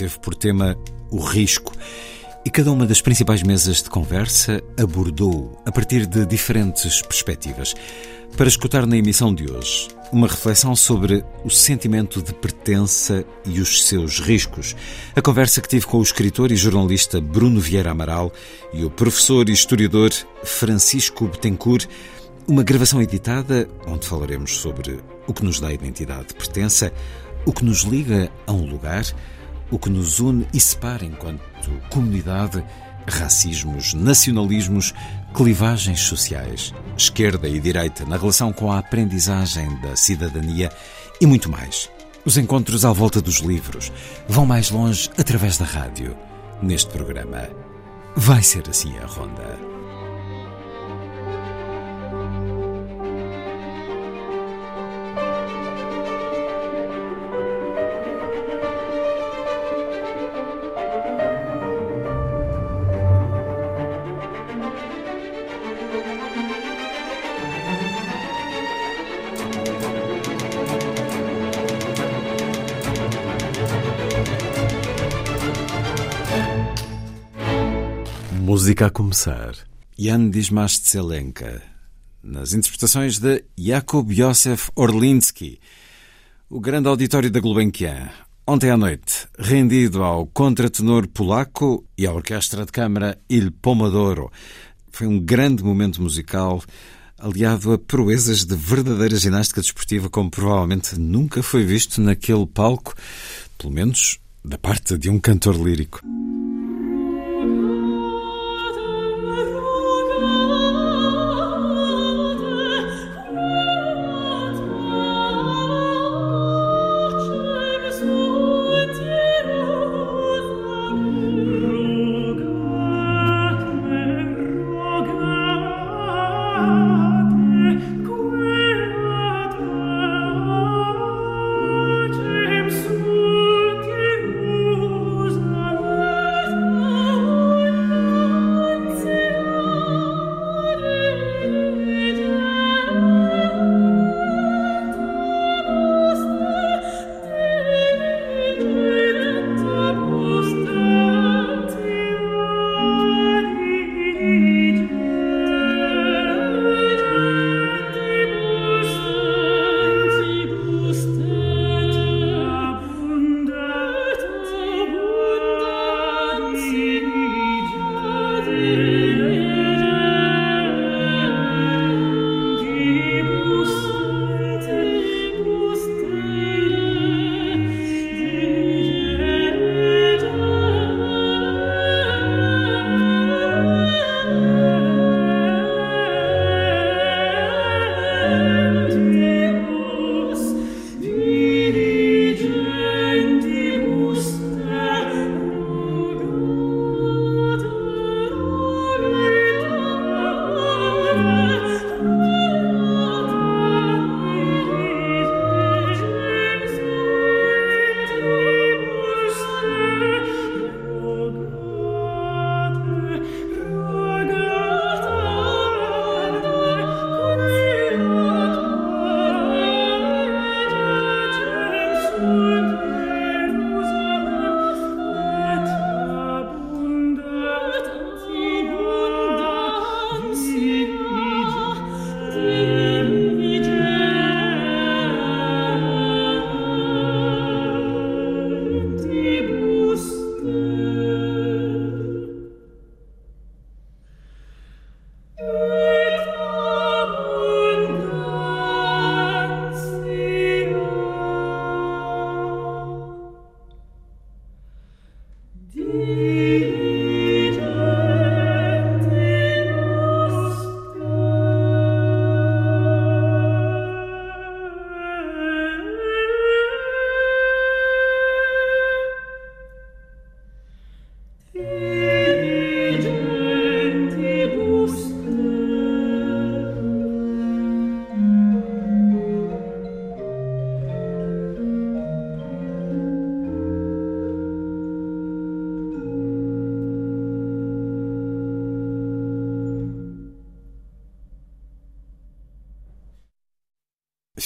Teve por tema o risco e cada uma das principais mesas de conversa abordou a partir de diferentes perspectivas. Para escutar na emissão de hoje uma reflexão sobre o sentimento de pertença e os seus riscos. A conversa que tive com o escritor e jornalista Bruno Vieira Amaral e o professor e historiador Francisco Betancourt uma gravação editada onde falaremos sobre o que nos dá identidade de pertença, o que nos liga a um lugar, o que nos une e separa enquanto comunidade, racismos, nacionalismos, clivagens sociais, esquerda e direita na relação com a aprendizagem da cidadania e muito mais. Os encontros à volta dos livros vão mais longe através da rádio. Neste programa, vai ser assim a ronda. Música a começar. Jan Dismastselenka, nas interpretações de Jakub Josef Orlinski, o grande auditório da Gulbenkian, ontem à noite, rendido ao contratenor polaco e à orquestra de câmara Il Pomodoro. Foi um grande momento musical aliado a proezas de verdadeira ginástica desportiva como provavelmente nunca foi visto naquele palco, pelo menos da parte de um cantor lírico.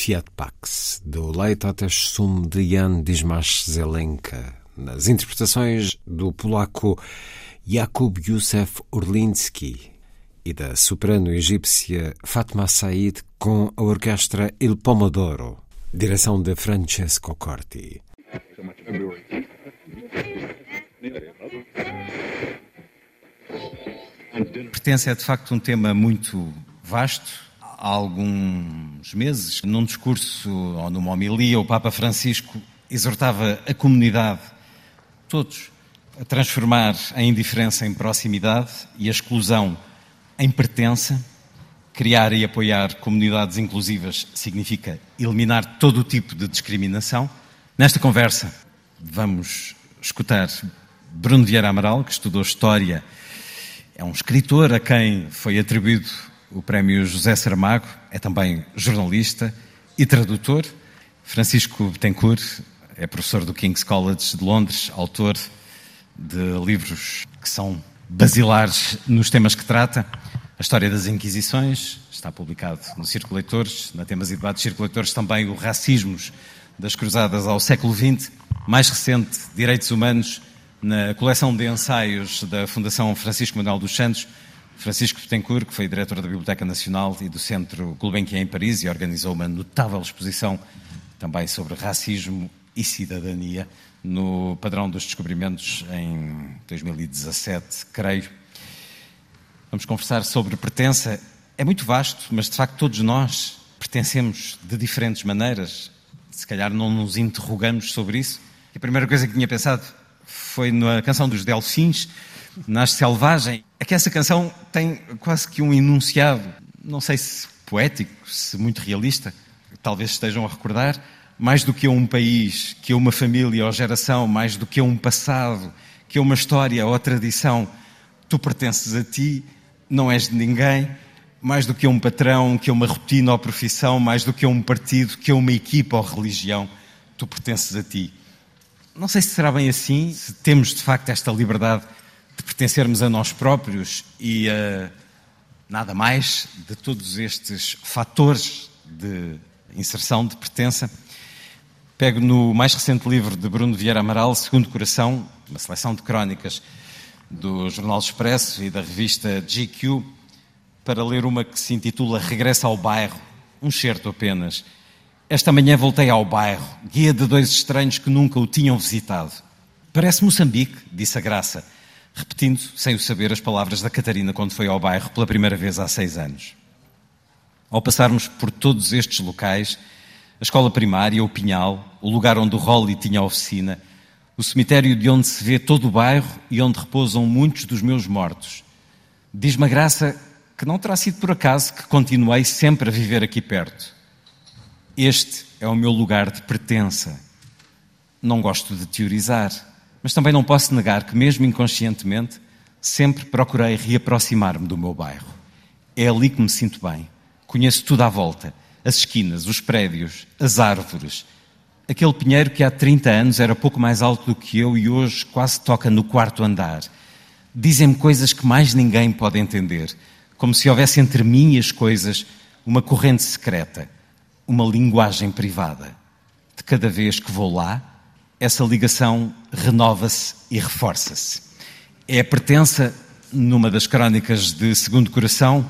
Fiat Pax, do Leitotes Sum de Jan Dismas Zelenka, nas interpretações do polaco Jakub Józef Urlinski e da soprano egípcia Fatma Said com a orquestra Il Pomodoro, direção de Francesco Corti. Pertence é de facto um tema muito vasto. Há alguns meses, num discurso ou numa homilia, o Papa Francisco exortava a comunidade, todos, a transformar a indiferença em proximidade e a exclusão em pertença. Criar e apoiar comunidades inclusivas significa eliminar todo o tipo de discriminação. Nesta conversa, vamos escutar Bruno Vieira Amaral, que estudou História, é um escritor a quem foi atribuído o prémio José Saramago, é também jornalista e tradutor. Francisco Betancourt é professor do King's College de Londres, autor de livros que são basilares nos temas que trata. A História das Inquisições está publicado no Círculo Leitores, na Temas e Debates Círculo Leitores também o Racismos das Cruzadas ao século XX, mais recente, Direitos Humanos, na coleção de ensaios da Fundação Francisco Manuel dos Santos, Francisco Betancourt, que foi diretor da Biblioteca Nacional e do Centro Gulbenkian em Paris e organizou uma notável exposição também sobre racismo e cidadania no Padrão dos Descobrimentos em 2017, creio. Vamos conversar sobre pertença. É muito vasto, mas de facto todos nós pertencemos de diferentes maneiras. Se calhar não nos interrogamos sobre isso. E a primeira coisa que tinha pensado foi na canção dos Delfins, Nasce Selvagem. É que essa canção tem quase que um enunciado, não sei se poético, se muito realista, talvez estejam a recordar, mais do que a um país, que a uma família ou geração, mais do que a um passado, que a uma história ou tradição, tu pertences a ti, não és de ninguém, mais do que a um patrão, que a uma rotina ou profissão, mais do que a um partido, que a uma equipa ou religião, tu pertences a ti. Não sei se será bem assim, se temos de facto esta liberdade de pertencermos a nós próprios e a nada mais de todos estes fatores de inserção, de pertença. Pego no mais recente livro de Bruno Vieira Amaral, Segundo Coração, uma seleção de crónicas do Jornal Expresso e da revista GQ, para ler uma que se intitula Regressa ao Bairro, um certo apenas esta manhã voltei ao bairro, guia de dois estranhos que nunca o tinham visitado. Parece Moçambique, disse a Graça, repetindo, sem o saber, as palavras da Catarina quando foi ao bairro pela primeira vez há seis anos. Ao passarmos por todos estes locais, a escola primária, o Pinhal, o lugar onde o Rolly tinha a oficina, o cemitério de onde se vê todo o bairro e onde repousam muitos dos meus mortos. Diz-me a Graça que não terá sido por acaso que continuei sempre a viver aqui perto. Este é o meu lugar de pertença. Não gosto de teorizar, mas também não posso negar que, mesmo inconscientemente, sempre procurei reaproximar-me do meu bairro. É ali que me sinto bem. Conheço tudo à volta: as esquinas, os prédios, as árvores. Aquele pinheiro que há 30 anos era pouco mais alto do que eu e hoje quase toca no quarto andar. Dizem-me coisas que mais ninguém pode entender, como se houvesse entre mim e as coisas uma corrente secreta uma linguagem privada. De cada vez que vou lá, essa ligação renova-se e reforça-se. É a pertença, numa das crónicas de Segundo Coração,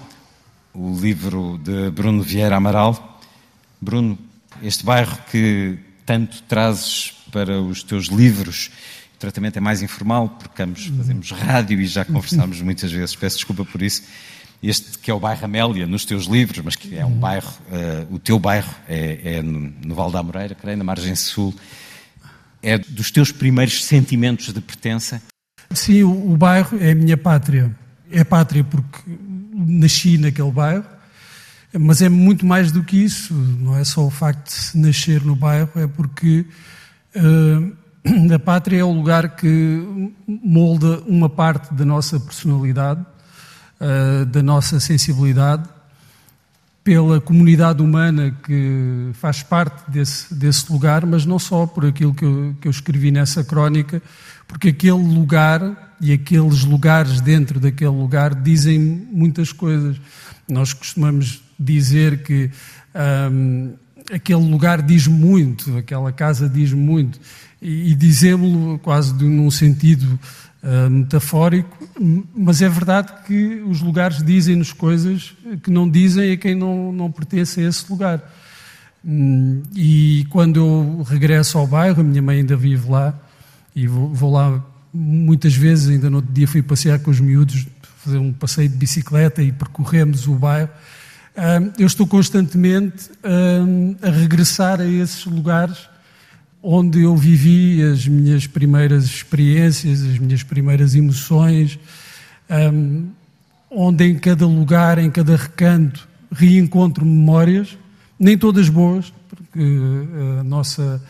o livro de Bruno Vieira Amaral. Bruno, este bairro que tanto trazes para os teus livros, o tratamento é mais informal, porque fazemos rádio e já conversámos muitas vezes, peço desculpa por isso este que é o bairro Amélia, nos teus livros, mas que é um bairro, uh, o teu bairro é, é no, no Val da Moreira, creio, na margem sul, é dos teus primeiros sentimentos de pertença? Sim, o, bairro é a minha pátria. É pátria porque nasci naquele bairro, mas é muito mais do que isso. Não é só o facto de nascer no bairro, é porque uh, a pátria é o lugar que molda uma parte da nossa personalidade uh, da nossa sensibilidade, pela comunidade humana que faz parte desse, desse lugar, mas não só por aquilo que eu, que eu escrevi nessa crónica, porque aquele lugar e aqueles lugares dentro daquele lugar dizem muitas coisas. Nós costumamos dizer que um, aquele lugar diz muito, aquela casa diz muito, e, e dizemos-lo quase num sentido uh, metafórico, mas é verdade que os lugares dizem-nos coisas que não dizem a quem não, não pertence a esse lugar. Hum, e quando eu regresso ao bairro, a minha mãe ainda vive lá, e vou, vou lá muitas vezes, ainda no outro dia fui passear com os miúdos, fazer um passeio de bicicleta e percorremos o bairro. Hum, eu estou constantemente hum, a regressar a esses lugares onde eu vivi as minhas primeiras experiências, as minhas primeiras emoções, onde em cada lugar, em cada recanto, reencontro memórias nem todas boas, porque eh, a nossa,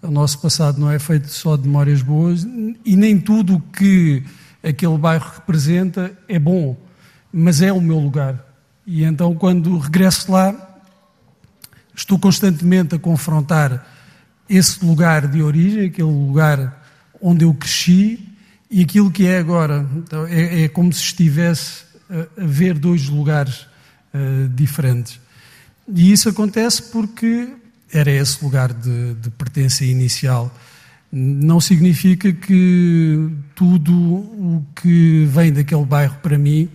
o nosso passado não é feito só de memórias boas, e nem tudo que aquele bairro representa é bom, mas é o meu lugar. E então, quando regresso lá, estou constantemente a confrontar esse lugar de origem, aquele lugar onde eu cresci, e aquilo que é agora. Então, é, é como se estivesse a, ver dois lugares uh, diferentes. E isso acontece porque era esse lugar de, de pertença inicial. Não significa que tudo o que vem daquele bairro para mim,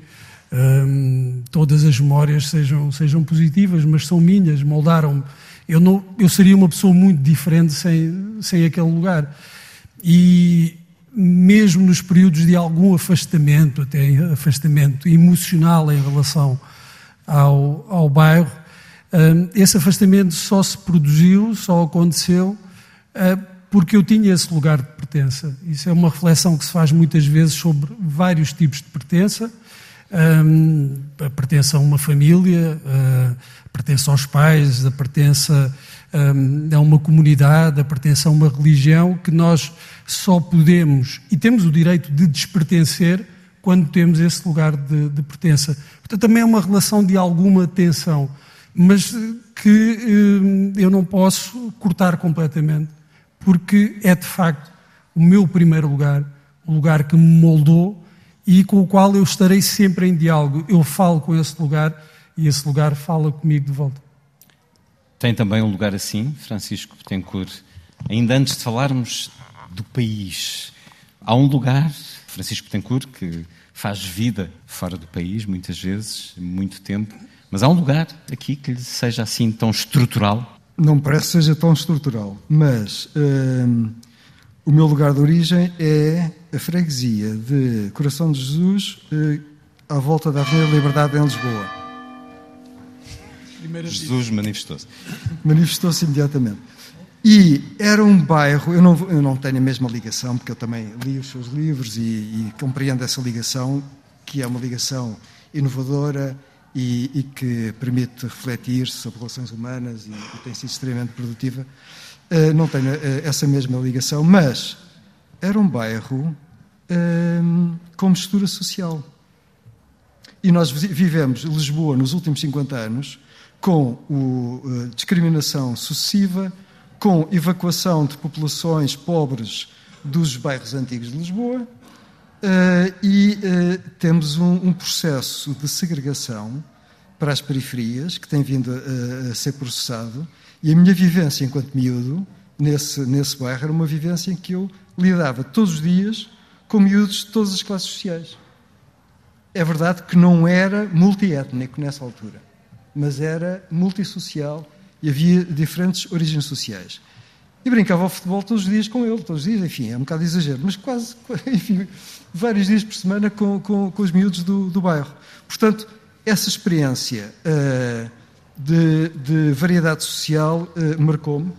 hum, todas as memórias sejam, sejam positivas, mas são minhas, moldaram-me. Eu, não, eu seria uma pessoa muito diferente sem, sem aquele lugar. E mesmo nos períodos de algum afastamento, até afastamento emocional em relação ao, ao bairro, esse afastamento só se produziu, só aconteceu ah, porque eu tinha esse lugar de pertença. Isso é uma reflexão que se faz muitas vezes sobre vários tipos de pertença. A pertença a uma família, a pertença aos pais, a pertença a uma comunidade, a pertença a uma religião, que nós só podemos e temos o direito de despertencer quando temos esse lugar de, de pertença. Portanto, também é uma relação de alguma tensão mas que eu não posso cortar completamente, porque é de facto o meu primeiro lugar, o lugar que me moldou e com o qual eu estarei sempre em diálogo. Eu falo com esse lugar e esse lugar fala comigo de volta. Tem também um lugar assim, Francisco Betancourt. Ainda antes de falarmos do país, há um lugar, Francisco Betancourt, que faz vida fora do país, muitas vezes, muito tempo. Mas há um lugar aqui que lhe seja assim tão estrutural? Não me parece que seja tão estrutural, mas hum, o meu lugar de origem é a freguesia de Coração de Jesus, uh, à volta da Avenida Liberdade em Lisboa. Jesus manifestou-se. Manifestou-se imediatamente. E era um bairro, eu não, eu não tenho a mesma ligação, porque eu também li os seus livros e, e compreendo essa ligação, que é uma ligação inovadora, e, e que permite refletir sobre relações humanas e, e tem sido extremamente produtiva, uh, não tem uh, essa mesma ligação, mas era um bairro uh, com mistura social. E nós vivemos Lisboa nos últimos 50 anos com o, uh, discriminação sucessiva, com evacuação de populações pobres dos bairros antigos de Lisboa, Uh, e uh, temos um, um, processo de segregação para as periferias que tem vindo a, a, ser processado. E a minha vivência enquanto miúdo, nesse, nesse bairro, era uma vivência em que eu lidava todos os dias com miúdos de todas as classes sociais. É verdade que não era multiétnico nessa altura, mas era multissocial e havia diferentes origens sociais. E brincava ao futebol todos os dias com ele, todos os dias, enfim, é um bocado exagero, mas quase, enfim, vários dias por semana com, com, com os miúdos do, do bairro. Portanto, essa experiência uh, de, de, variedade social uh, marcou-me uh,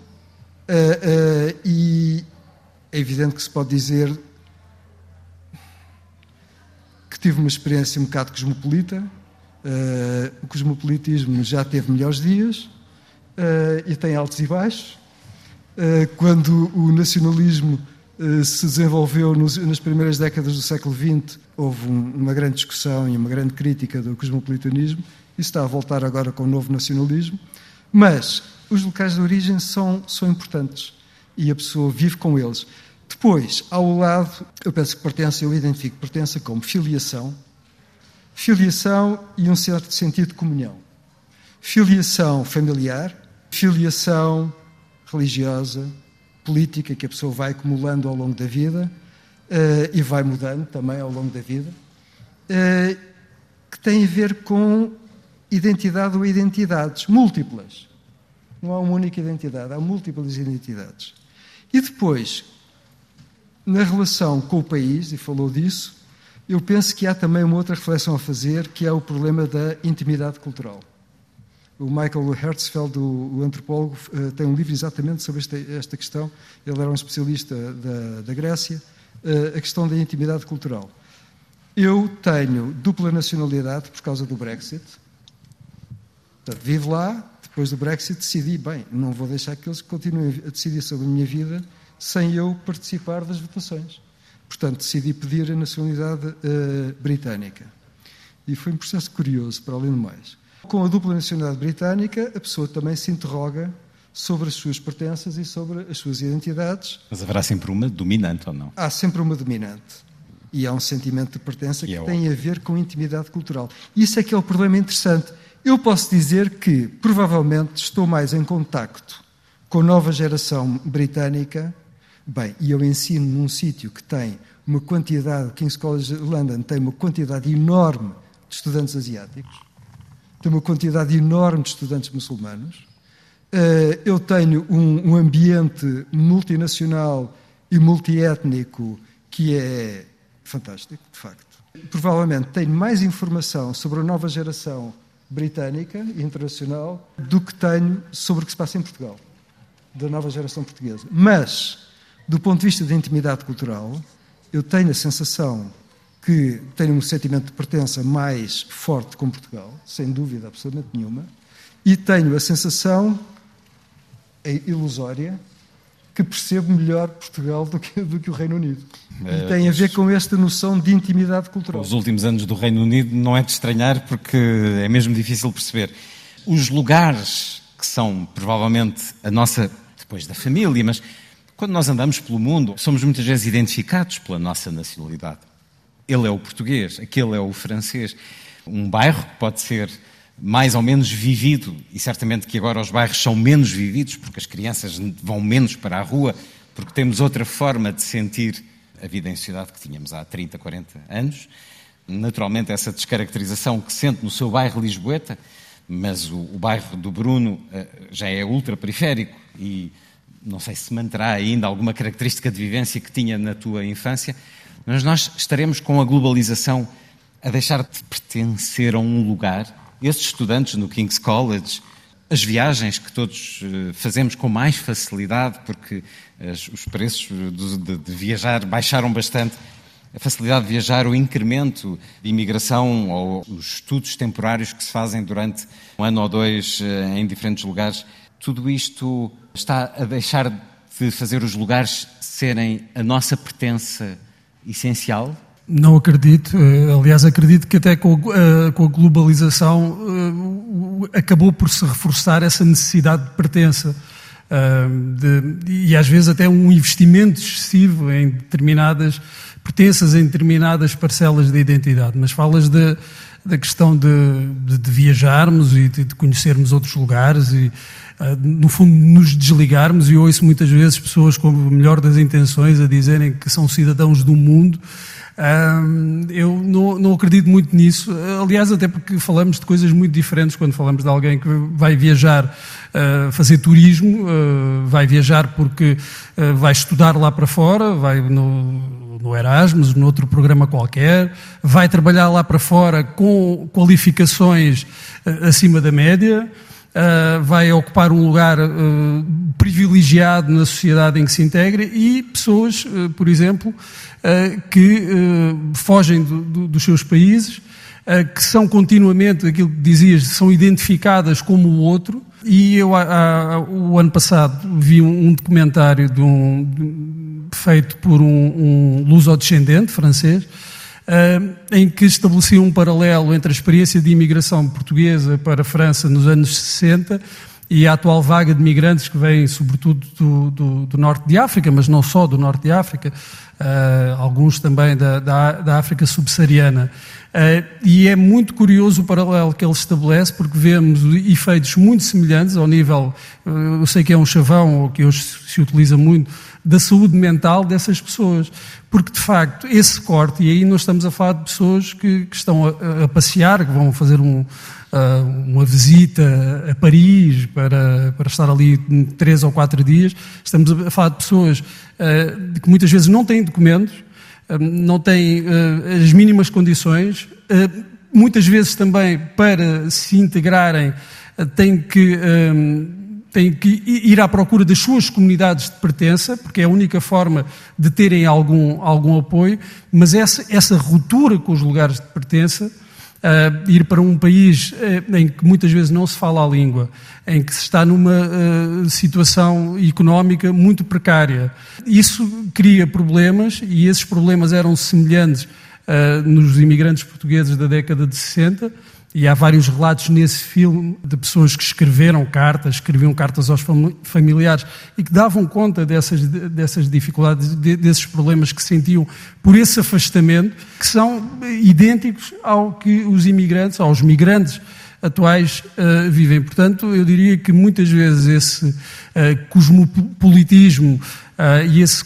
e é evidente que se pode dizer que tive uma experiência um bocado cosmopolita. o cosmopolitismo já teve melhores dias e tem altos e baixos. Eh, quando o nacionalismo se desenvolveu nas primeiras décadas do século XX, houve uma grande discussão e uma grande crítica do cosmopolitanismo. Isso está a voltar agora com o novo nacionalismo. Mas os locais de origem são, são importantes e a pessoa vive com eles. Depois, ao lado, eu penso que pertença, eu identifico pertença como filiação, filiação e um certo sentido de comunhão. Filiação familiar, filiação religiosa, política que a pessoa vai acumulando ao longo da vida uh, e vai mudando também ao longo da vida, uh, que tem a ver com identidade ou identidades múltiplas. Não há uma única identidade, há múltiplas identidades. E depois, na relação com o país, e falou disso, eu penso que há também uma outra reflexão a fazer, que é o problema da intimidade cultural. O Michael Hertzfeld, o, antropólogo, eh, tem um livro exatamente sobre esta, questão. Ele era um especialista da, da Grécia, eh, a questão da intimidade cultural. Eu tenho dupla nacionalidade por causa do Brexit. Portanto, vivo lá, depois do Brexit decidi, bem, não vou deixar que eles continuem a decidir sobre a minha vida sem eu participar das votações. Portanto, decidi pedir a nacionalidade uh, britânica. E foi um processo curioso, para além do mais. Com a dupla nacionalidade britânica, a pessoa também se interroga sobre as suas pertenças e sobre as suas identidades. Mas haverá sempre uma dominante ou não? Há sempre uma dominante. E há um sentimento de pertença que, que é tem a ver com intimidade cultural. Isso é que é o problema interessante. Eu posso dizer que, provavelmente, estou mais em contacto com a nova geração britânica Bem, e eu ensino num sítio que tem uma quantidade, King's College London tem uma quantidade enorme de estudantes asiáticos, tem uma quantidade enorme de estudantes muçulmanos. Eh, eu tenho um, ambiente multinacional e multiétnico que é fantástico, de facto. Provavelmente tenho mais informação sobre a nova geração britânica e internacional do que tenho sobre o que se passa em Portugal, da nova geração portuguesa. Mas do ponto de vista da intimidade cultural, eu tenho a sensação que tenho um sentimento de pertença mais forte com Portugal, sem dúvida absolutamente nenhuma, e tenho a sensação, é ilusória, que percebo melhor Portugal do que, do que o Reino Unido. É, e tem a ver com esta noção de intimidade cultural. Os últimos anos do Reino Unido não é de estranhar porque é mesmo difícil perceber. Os lugares que são provavelmente a nossa, depois da família, mas quando nós andamos pelo mundo, somos muitas vezes identificados pela nossa nacionalidade. Ele é o português, aquele é o francês. Um bairro que pode ser mais ou menos vivido, e certamente que agora os bairros são menos vividos, porque as crianças vão menos para a rua, porque temos outra forma de sentir a vida em sociedade que tínhamos há 30, 40 anos. Naturalmente, essa descaracterização que sente no seu bairro Lisboeta, mas o, o bairro do Bruno uh, já é ultra-periférico e não sei se manterá ainda alguma característica de vivência que tinha na tua infância, mas nós estaremos com a globalização a deixar de pertencer a um lugar. Esses estudantes no King's College, as viagens que todos eh, fazemos com mais facilidade, porque os preços de, viajar baixaram bastante, a facilidade de viajar, o incremento de imigração ou os estudos temporários que se fazem durante um ano ou dois eh, em diferentes lugares tudo isto está a deixar de fazer os lugares serem a nossa pertença essencial? Não acredito. Eh, aliás, acredito que até com a, com a globalização eh, acabou por se reforçar essa necessidade de pertença. Eh, de, e às vezes até um investimento excessivo em determinadas pertenças, em determinadas parcelas de identidade. Mas falas de, da questão de, de, de viajarmos e de, de, conhecermos outros lugares e no fundo, nos desligarmos, e ouço muitas vezes pessoas com o melhor das intenções a dizerem que são cidadãos do mundo. Ah, eu não, não, acredito muito nisso. Aliás, até porque falamos de coisas muito diferentes quando falamos de alguém que vai viajar uh, fazer turismo, uh, vai viajar porque uh, vai estudar lá para fora, vai no, no Erasmus, noutro programa qualquer, vai trabalhar lá para fora com qualificações acima da média. Uh, vai ocupar um lugar uh, privilegiado na sociedade em que se integra e pessoas, uh, por exemplo, que fogem do, do, dos seus países, que são continuamente, aquilo que dizias, são identificadas como o outro. E eu, o ano passado, vi um, um documentário de um, de, feito por um, um luso-descendente francês, em que estabelecia um paralelo entre a experiência de imigração portuguesa para a França nos anos 60 e a atual vaga de migrantes que vêm sobretudo do, do, do, norte de África, mas não só do norte de África, alguns também da, da, da África subsaariana. Uh, e é muito curioso o paralelo que ele estabelece, porque vemos efeitos muito semelhantes ao nível, uh, eu sei que é um chavão, ou que hoje se utiliza muito, da saúde mental dessas pessoas. Porque, de facto, esse corte, e aí nós estamos a falar de pessoas que, que estão a, a, passear, que vão fazer um, uh, uma visita a Paris para, para estar ali três ou quatro dias, estamos a falar de pessoas que muitas vezes não têm documentos, não têm as mínimas condições, muitas vezes também para se integrarem têm que, têm que ir à procura das suas comunidades de pertença, porque é a única forma de terem algum, algum apoio, mas essa, essa ruptura com os lugares de pertença uh, ir para um país uh, em que muitas vezes não se fala a língua, em que se está numa uh, situação económica muito precária. Isso cria problemas e esses problemas eram semelhantes nos imigrantes portugueses da década de 60 e há vários relatos nesse filme de pessoas que escreveram cartas, escreviam cartas aos familiares e que davam conta dessas, dessas dificuldades, desses problemas que sentiam por esse afastamento, que são idênticos ao que os imigrantes, aos migrantes atuais uh, vivem. Portanto, eu diria que muitas vezes esse uh, cosmopolitismo uh, e esse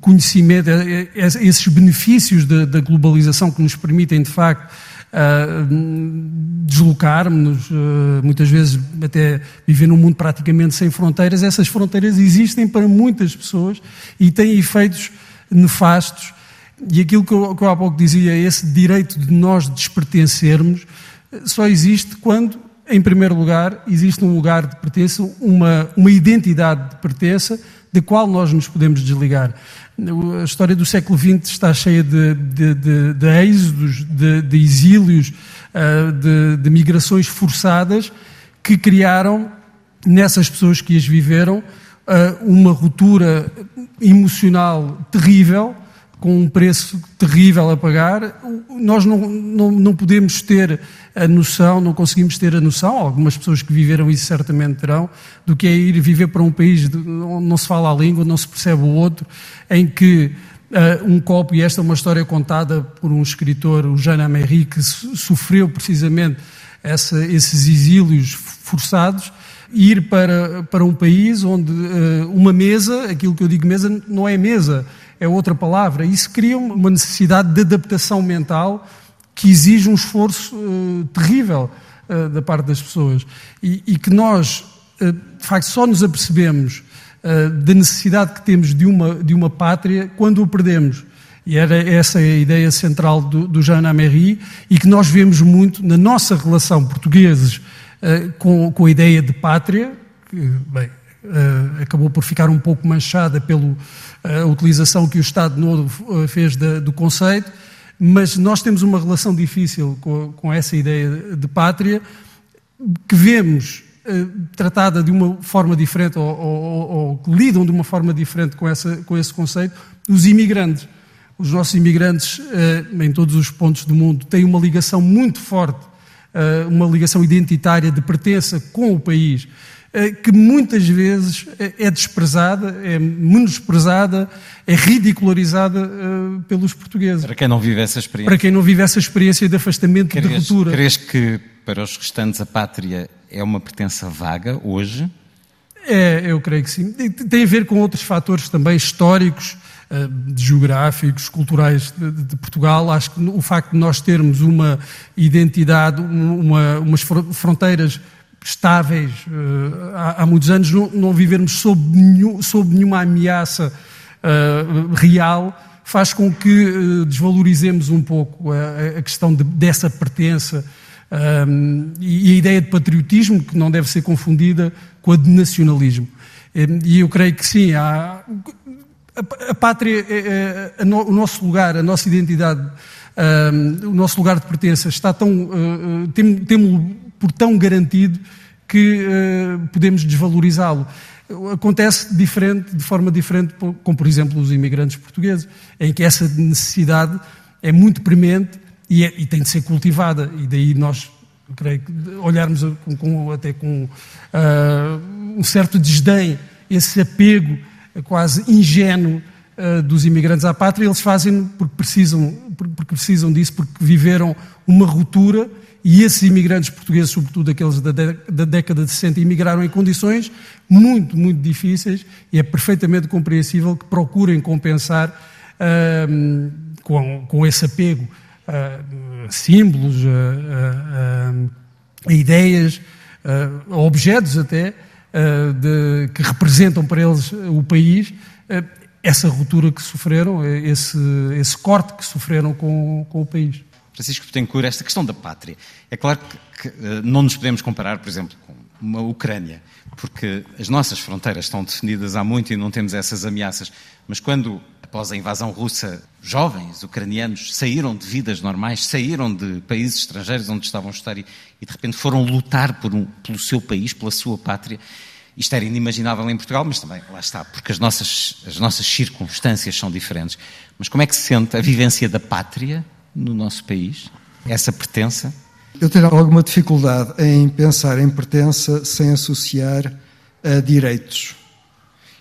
conhecimento, esses benefícios da, da globalização que nos permitem, de facto, uh, deslocarmos, uh, muitas vezes até viver num mundo praticamente sem fronteiras. Essas fronteiras existem para muitas pessoas e têm efeitos nefastos. E aquilo que eu, que eu há pouco dizia, esse direito de nós despertencermos, só existe quando, em primeiro lugar, existe um lugar de pertença, uma, uma identidade de pertença, da qual nós nos podemos desligar. A história do século XX está cheia de, de, de, de êxodos, de, de exílios, uh, de, migrações forçadas que criaram nessas pessoas que as viveram uh, uma ruptura emocional terrível com um preço terrível a pagar, nós não, não, não, podemos ter a noção, não conseguimos ter a noção, algumas pessoas que viveram isso certamente terão, do que é ir viver para um país onde não se fala a língua, não se percebe o outro, em que uh, um copo, e esta é uma história contada por um escritor, o Jean Améry, que sofreu precisamente essa, esses exílios forçados, ir para, para um país onde uh, uma mesa, aquilo que eu digo mesa, não é mesa, é outra palavra. Isso cria uma necessidade de adaptação mental que exige um esforço uh, terrível uh, da parte das pessoas. E, e que nós, uh, de facto, só nos apercebemos da necessidade que temos de uma, de uma pátria quando o perdemos. E era essa a ideia central do, do Jean Améry e que nós vemos muito na nossa relação portugueses com, com a ideia de pátria, que, bem, uh, acabou por ficar um pouco manchada pela uh, utilização que o Estado Novo uh, fez da, do conceito, mas nós temos uma relação difícil com, com essa ideia de pátria, que vemos tratada de uma forma diferente ou, ou, lidam de uma forma diferente com, essa, com esse conceito os imigrantes. Os nossos imigrantes, em todos os pontos do mundo, têm uma ligação muito forte, uma ligação identitária de pertença com o país. Eh, que muitas vezes é desprezada, é menosprezada, é ridicularizada uh, pelos portugueses. Para quem não vive essa experiência. Para quem não vive essa experiência de afastamento, e de ruptura. Crees que para os restantes a pátria é uma pertença vaga hoje? É, eu creio que sim. Tem a ver com outros fatores também históricos, uh, geográficos, culturais de, de, Portugal. Acho que o facto de nós termos uma identidade, uma, umas fronteiras estáveis uh, há, muitos anos, não, vivermos sob, nenhum, sob nenhuma ameaça uh, real, faz com que uh, desvalorizemos um pouco a, questão de, dessa pertença um, e, a ideia de patriotismo, que não deve ser confundida com a de nacionalismo. E eu creio que sim, há, a, a pátria, é, é, o nosso lugar, a nossa identidade, um, o nosso lugar de pertença está tão. Uh, temos por tão garantido que uh, podemos desvalorizá-lo. Acontece diferente, de forma diferente, com, por exemplo, os imigrantes portugueses, em que essa necessidade é muito premente e, é, e tem de ser cultivada. E daí nós, creio que, olharmos com, com, até com uh, um certo desdém, esse apego quase ingênuo uh, dos imigrantes à pátria, eles fazem porque precisam, porque precisam disso, porque viveram uma ruptura e esses imigrantes portugueses, sobretudo aqueles da, da década de 60, imigraram em condições muito, muito difíceis e é perfeitamente compreensível que procurem compensar uh, com, com esse apego a símbolos, a, a, a ideias, a objetos até, de, que representam para eles o país, essa ruptura que sofreram, esse, esse corte que sofreram com, com o país. Francisco Betancourt, esta questão da pátria. É claro que, que não nos podemos comparar, por exemplo, com uma Ucrânia, porque as nossas fronteiras estão definidas há muito e não temos essas ameaças. Mas quando, após a invasão russa, jovens ucranianos saíram de vidas normais, saíram de países estrangeiros onde estavam a estar e, e de repente foram lutar um, pelo seu país, pela sua pátria, isto era inimaginável em Portugal, mas também, lá está, porque as nossas, as nossas circunstâncias são diferentes. Mas como é que se sente a vivência da pátria no nosso país? Essa pertença? Eu tenho alguma dificuldade em pensar em pertença sem associar a direitos.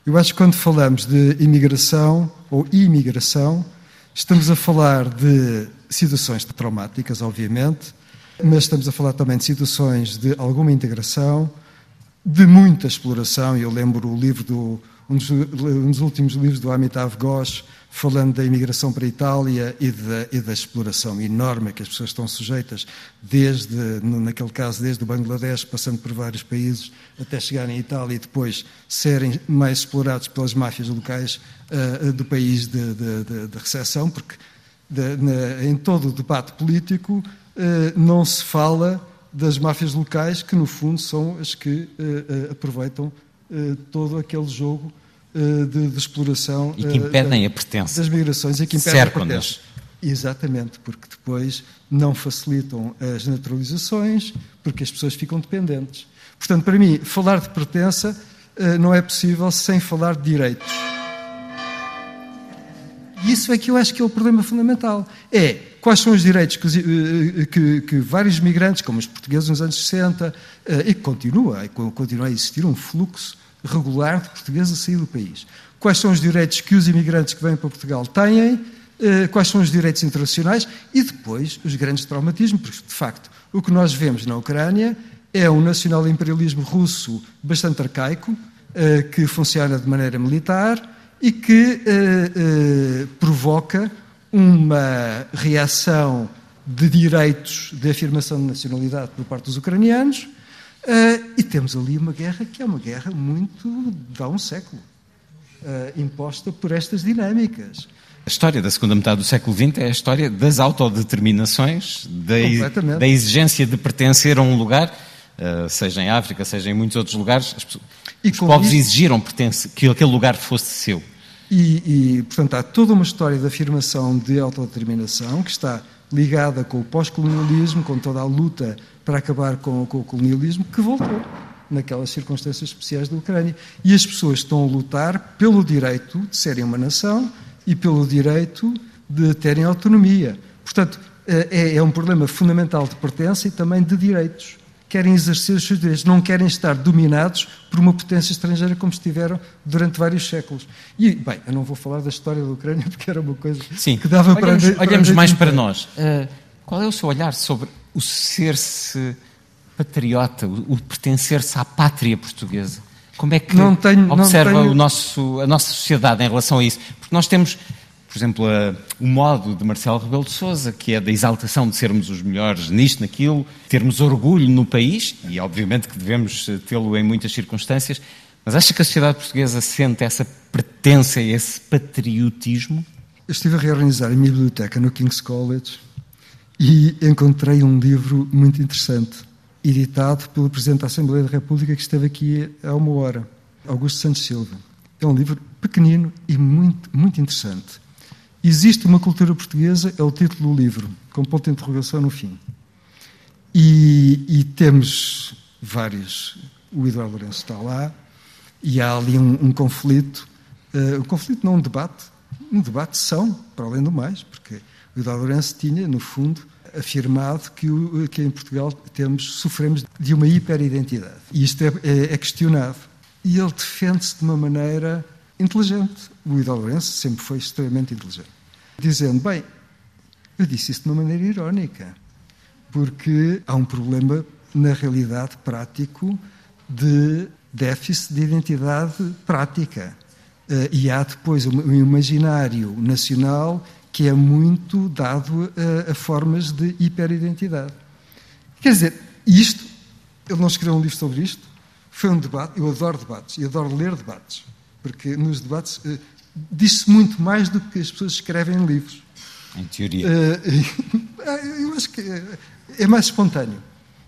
Eu acho que quando falamos de imigração ou imigração, estamos a falar de situações traumáticas, obviamente, mas estamos a falar também de situações de alguma integração, de muita exploração. Eu lembro o livro do um dos, um dos últimos livros do Amitav Ghosh, falando da imigração para a Itália e da, e da, exploração enorme que as pessoas estão sujeitas, desde, naquele caso, desde o Bangladesh, passando por vários países, até chegarem à Itália e depois serem mais explorados pelas máfias locais uh, do país de, de, de, de recepção, porque na, em todo o debate político uh, não se fala das máfias locais, que no fundo são as que aproveitam todo aquele jogo de, de, exploração. E que impedem a pertença. Das migrações e que impedem a pertença. Exatamente, porque depois não facilitam as naturalizações, porque as pessoas ficam dependentes. Portanto, para mim, falar de pertença não é possível sem falar de direitos. E isso é que eu acho que é o problema fundamental. É quais são os direitos que, que, que vários migrantes, como os portugueses nos anos 60, e que continua, continua a existir um fluxo regular de portugueses a sair do país. Quais são os direitos que os imigrantes que vêm para Portugal têm, eh, quais são os direitos internacionais e depois os grandes traumatismos, porque de facto o que nós vemos na Ucrânia é um nacional-imperialismo russo bastante arcaico, eh, que funciona de maneira militar e que eh, provoca uma reação de direitos de afirmação de nacionalidade por parte dos ucranianos Uh, e temos ali uma guerra que é uma guerra muito de há um século, uh, imposta por estas dinâmicas. A história da segunda metade do século XX é a história das autodeterminações, da, da exigência de pertencer a um lugar, uh, seja em África, seja em muitos outros lugares. Pessoas, os povos isso, exigiram que aquele lugar fosse seu. E, e, portanto, há toda uma história de afirmação de autodeterminação que está ligada com o pós-colonialismo, com toda a luta para acabar com, com o colonialismo, que voltou naquelas circunstâncias especiais da Ucrânia. E as pessoas estão a lutar pelo direito de serem uma nação e pelo direito de terem autonomia. Portanto, é, é um problema fundamental de pertença e também de direitos. Querem exercer os seus direitos, não querem estar dominados por uma potência estrangeira como estiveram durante vários séculos. E, bem, eu não vou falar da história da Ucrânia porque era uma coisa Sim. que dava olhamos, para. Olhamos mais para nós. Uh, qual é o seu olhar sobre o ser-se patriota, o, o pertencer-se à pátria portuguesa? Como é que tenho, observa tenho... nosso, a nossa sociedade em relação a isso? Porque nós temos, por exemplo, a, o modo de Marcelo Rebelo de Sousa, que é da exaltação de sermos os melhores nisto, naquilo, termos orgulho no país, e obviamente que devemos tê-lo em muitas circunstâncias, mas acha que a sociedade portuguesa sente essa pertença, esse patriotismo? Eu estive a reorganizar a minha biblioteca no King's College e encontrei um livro muito interessante, editado pelo Presidente da Assembleia da República que esteve aqui há uma hora, Augusto Santos Silva. É um livro pequenino e muito, muito interessante. Existe uma cultura portuguesa, é o título do livro, com ponto de interrogação no fim. E, e temos vários. O Eduardo Lourenço está lá, e há ali um, um conflito. Uh, um conflito, não um debate. Um debate são, para além do mais, porque o Lourenço tinha, no fundo, afirmado que, que em Portugal temos, sofremos de uma hiperidentidade. E isto é, é, é questionado. E ele defende-se de uma maneira inteligente. O Hidalgo Lourenço sempre foi extremamente inteligente. Dizendo, bem, eu disse isso de uma maneira irónica, porque há um problema, na realidade, prático de déficit de identidade prática. Uh, e há depois um imaginário nacional que é muito dado a, a formas de hiperidentidade. Quer dizer, isto, ele não escreveu um livro sobre isto, foi um debate, eu adoro debates, e adoro ler debates, porque nos debates uh, diz-se muito mais do que as pessoas escrevem em livros. Em teoria. Uh, eu acho que é, é mais espontâneo.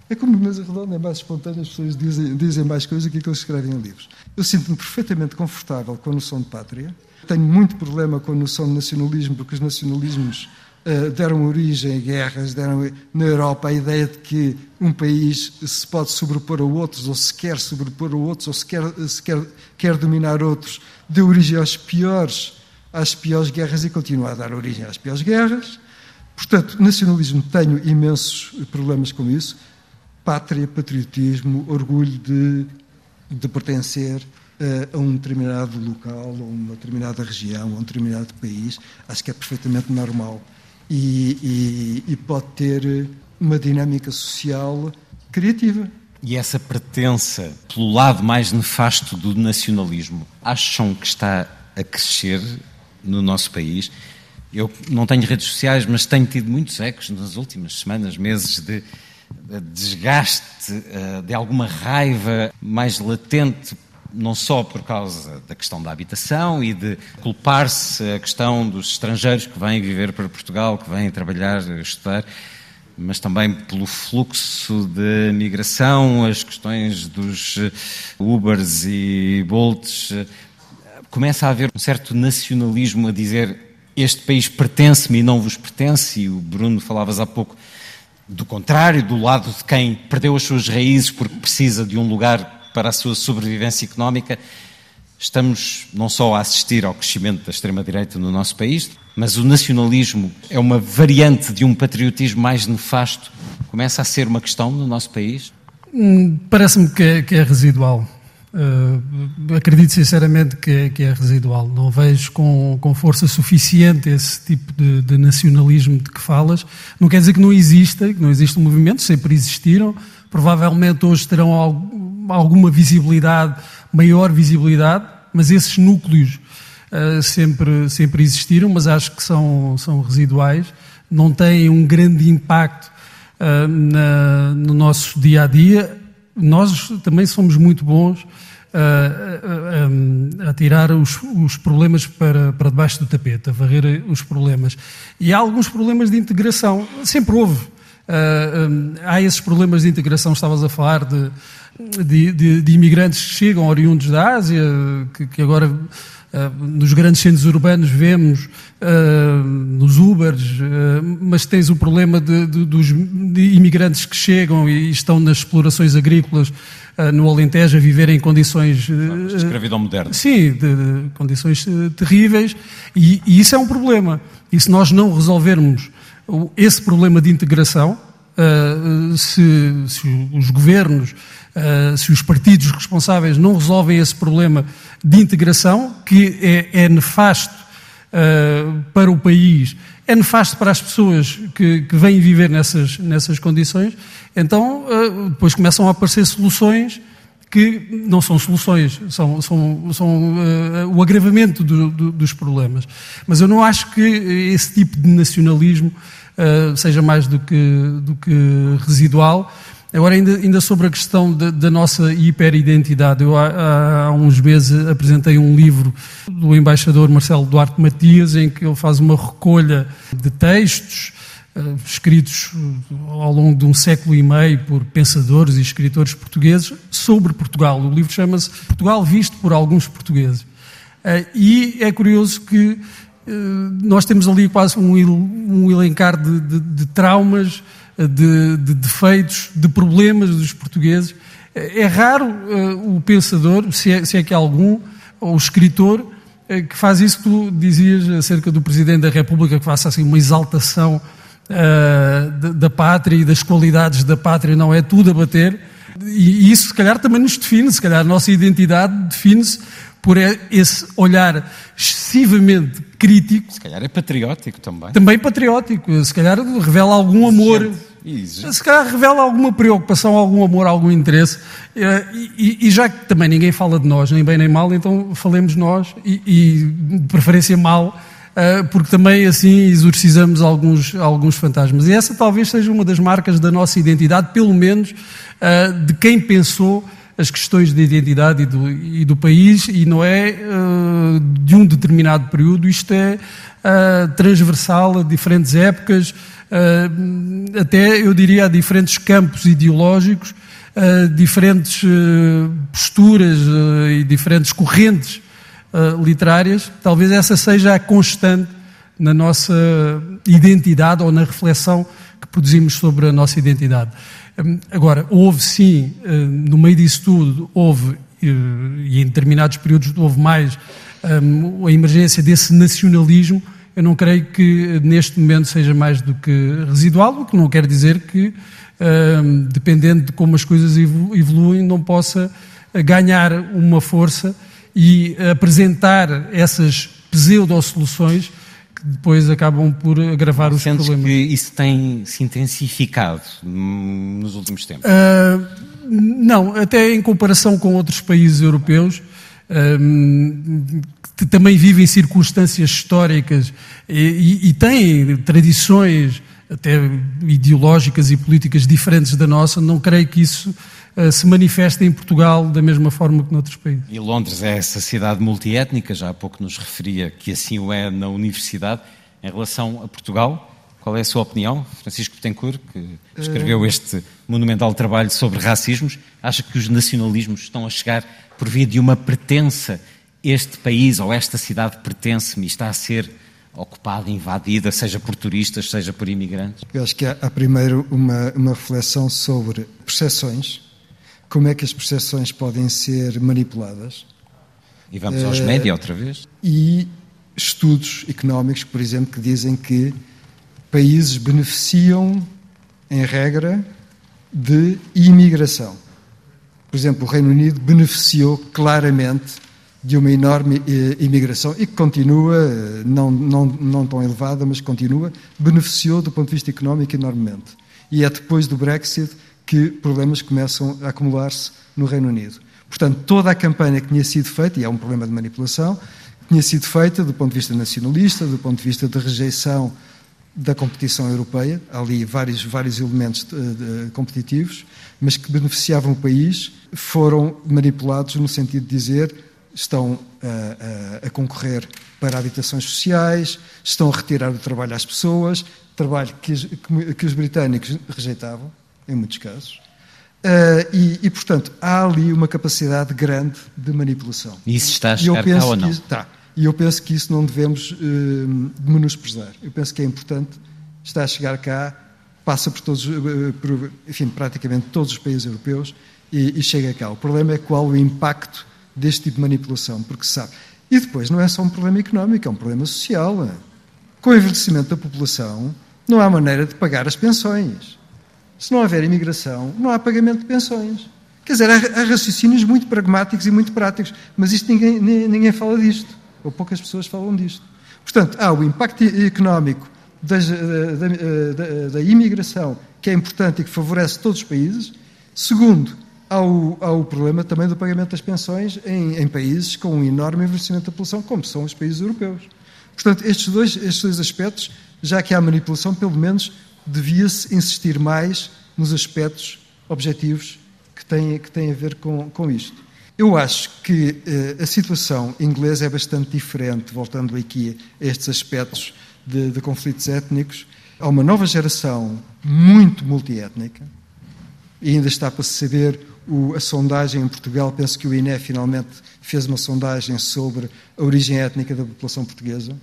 É como mesa redonda, é mais espontâneo, as pessoas dizem, dizem mais coisas do que eles escrevem em livros. Eu sinto-me perfeitamente confortável com a noção de pátria. Tenho muito problema com a noção de nacionalismo, porque os nacionalismos uh, deram origem a guerras, deram na Europa a ideia de que um país se pode sobrepor a outros, ou se quer sobrepor a outros, ou se quer, se quer, quer dominar outros, deu origem aos piores, às piores guerras e continua a dar origem às piores guerras. Portanto, nacionalismo tenho imensos problemas com isso pátria, patriotismo, orgulho de, de pertencer uh, a um determinado local, a uma determinada região, a um determinado país, acho que é perfeitamente normal e, e, e pode ter uma dinâmica social criativa. E essa pertença pelo lado mais nefasto do nacionalismo, acham que está a crescer no nosso país? Eu não tenho redes sociais, mas tenho tido muitos ecos nas últimas semanas, meses de desgaste, eh, de alguma raiva mais latente, não só por causa da questão da habitação e de culpar-se a questão dos estrangeiros que vêm viver para Portugal, que vêm trabalhar, estudar, mas também pelo fluxo de migração, as questões dos Ubers e Bolts. Começa a haver um certo nacionalismo a dizer este país pertence-me e não vos pertence, e o Bruno falavas há pouco do contrário, do lado de quem perdeu as suas raízes porque precisa de um lugar para a sua sobrevivência económica, estamos não só a assistir ao crescimento da extrema-direita no nosso país, mas o nacionalismo é uma variante de um patriotismo mais nefasto. Começa a ser uma questão no nosso país? Hum, parece-me que, é, que é residual. Uh, acredito sinceramente que é, que é, residual. Não vejo com, com força suficiente esse tipo de, de, nacionalismo de que falas. Não quer dizer que não exista, que não existe um movimento, sempre existiram. Provavelmente hoje terão alguma visibilidade, maior visibilidade, mas esses núcleos uh, sempre, sempre existiram, mas acho que são, são residuais. Não têm um grande impacto uh, na, no nosso dia a dia nós também somos muito bons a, a, a tirar os, os, problemas para, para debaixo do tapete, a varrer os problemas. E há alguns problemas de integração, sempre houve. Uh, há esses problemas de integração, estavas a falar de, de, de, de imigrantes que chegam oriundos da Ásia, que, que agora nos grandes centros urbanos vemos uh, nos Ubers, uh, mas tens o problema de, de, dos de imigrantes que chegam e estão nas explorações agrícolas no Alentejo a viver em condições de escravidão moderna. Sim, de, condições terríveis e, e, isso é um problema. E se nós não resolvermos esse problema de integração, se, se os governos Uh, se os partidos responsáveis não resolvem esse problema de integração, que é, é nefasto uh, para o país, é nefasto para as pessoas que, que vêm viver nessas, nessas condições, então uh, depois começam a aparecer soluções que não são soluções, são, são, são o agravamento do, do, dos problemas. Mas eu não acho que esse tipo de nacionalismo seja mais do que, do que residual Agora, ainda, ainda sobre a questão da, nossa hiperidentidade, eu há, há, uns meses apresentei um livro do embaixador Marcelo Duarte Matias, em que ele faz uma recolha de textos uh, escritos ao longo de um século e meio por pensadores e escritores portugueses sobre Portugal. O livro chama-se Portugal Visto por Alguns Portugueses. Uh, e é curioso que nós temos ali quase um, um elencar de, de, de traumas de, de defeitos, de problemas dos portugueses. É raro uh, o pensador, se é, se é que algum, ou o escritor, uh, que faz isso que tu dizias acerca do Presidente da República, que faça assim uma exaltação uh, da, da, pátria e das qualidades da pátria, não é tudo a bater. E, e isso, se calhar, também nos define, se calhar a nossa identidade define-se por esse olhar excessivamente crítico. Se calhar é patriótico também. Também patriótico. Se calhar revela algum amor. Se calhar revela alguma preocupação, algum amor, algum interesse. Eh, e, e, já que também ninguém fala de nós, nem bem nem mal, então falemos nós, e, e de preferência mal, eh, porque também assim exorcizamos alguns, alguns fantasmas. E essa talvez seja uma das marcas da nossa identidade, pelo menos eh, de quem pensou as questões de identidade e do, e do país, e não é uh, de um determinado período, isto é uh, transversal a diferentes épocas, uh, até eu diria a diferentes campos ideológicos, diferentes posturas e diferentes correntes literárias. Talvez essa seja a constante na nossa identidade ou na reflexão que produzimos sobre a nossa identidade. Hum, agora, houve sim, hum, no meio disso tudo, houve, eh, e em determinados períodos houve mais, hum, a emergência desse nacionalismo. Eu não creio que neste momento seja mais do que residual, o que não quer dizer que, dependendo de como as coisas evoluem, não possa ganhar uma força e apresentar essas pseudo-soluções que depois acabam por agravar os Sentes problemas. que isso tem se intensificado nos últimos tempos? Uh, não, até em comparação com outros países europeus, uh, que também vivem circunstâncias históricas e, e, e têm tradições até ideológicas e políticas diferentes da nossa, não creio que isso se manifeste em Portugal da mesma forma que noutros países. E Londres é essa cidade multiétnica, já há pouco nos referia que assim o é na universidade. Em relação a Portugal, qual é a sua opinião? Francisco Betancourt, que escreveu este monumental trabalho sobre racismos, acha que os nacionalismos estão a chegar por via de uma pertença? Este país ou esta cidade pertence-me e está a ser ocupada, invadida, seja por turistas, seja por imigrantes? Eu acho que há, há primeiro uma, uma reflexão sobre percepções, como é que as percepções podem ser manipuladas. E vamos aos uh, média outra vez? E estudos económicos, por exemplo, que dizem que países beneficiam, em regra, de imigração. Por exemplo, o Reino Unido beneficiou claramente de uma enorme eh, imigração e que continua, eh, não, não, não tão elevada, mas continua, beneficiou do ponto de vista económico enormemente. E é depois do Brexit que problemas começam a acumular-se no Reino Unido. Portanto, toda a campanha que tinha sido feita, e é um problema de manipulação, tinha sido feita do ponto de vista nacionalista, do ponto de vista de rejeição da competição europeia, há ali vários, vários elementos de, de, competitivos, mas que beneficiavam o país, foram manipulados no sentido de dizer estão a, a, a, concorrer para habitações sociais, estão a retirar o trabalho às pessoas, trabalho que, que, que os britânicos rejeitavam, em muitos casos. Uh, e, e, portanto, há ali uma capacidade grande de manipulação. E isso está a chegar cá ou não? Está. E eu penso que isso não devemos uh, menosprezar. Eu penso que é importante, está a chegar cá, passa por todos, uh, por, enfim, praticamente todos os países europeus e, e chega cá. O problema é qual o impacto deste tipo de manipulação, porque sabe. E depois não é só um problema económico, é um problema social. Com o envelhecimento da população, não há maneira de pagar as pensões. Se não houver imigração, não há pagamento de pensões. Quer dizer, há, raciocínios muito pragmáticos e muito práticos, mas isto ninguém, ninguém fala disto, ou poucas pessoas falam disto. Portanto, há o impacto económico da, da, da, da imigração, que é importante e que favorece todos os países. Segundo, há o, há o problema também do pagamento das pensões em, em, países com um enorme envelhecimento da população, como são os países europeus. Portanto, estes dois, estes dois aspectos, já que há manipulação, pelo menos devia-se insistir mais nos aspectos objetivos que têm, que têm a ver com, com isto. Eu acho que eh, a situação inglesa é bastante diferente, voltando aqui a estes aspectos de, de conflitos étnicos. Há uma nova geração muito multiétnica, e ainda está para se saber o, a sondagem em Portugal, penso que o INE finalmente fez uma sondagem sobre a origem étnica da população portuguesa.